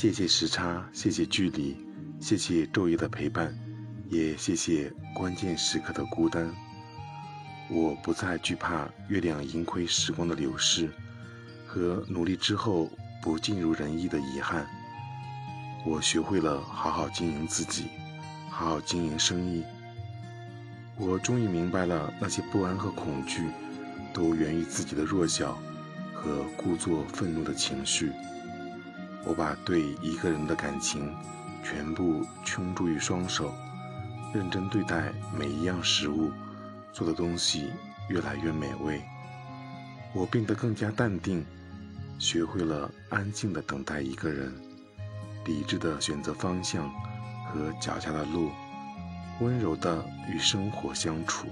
谢谢时差，谢谢距离，谢谢昼夜的陪伴，也谢谢关键时刻的孤单。我不再惧怕月亮盈亏时光的流逝，和努力之后不尽如人意的遗憾。我学会了好好经营自己，好好经营生意。我终于明白了，那些不安和恐惧，都源于自己的弱小和故作愤怒的情绪。我把对一个人的感情全部倾注于双手，认真对待每一样食物，做的东西越来越美味。我变得更加淡定，学会了安静的等待一个人，理智的选择方向和脚下的路。温柔的与生活相处。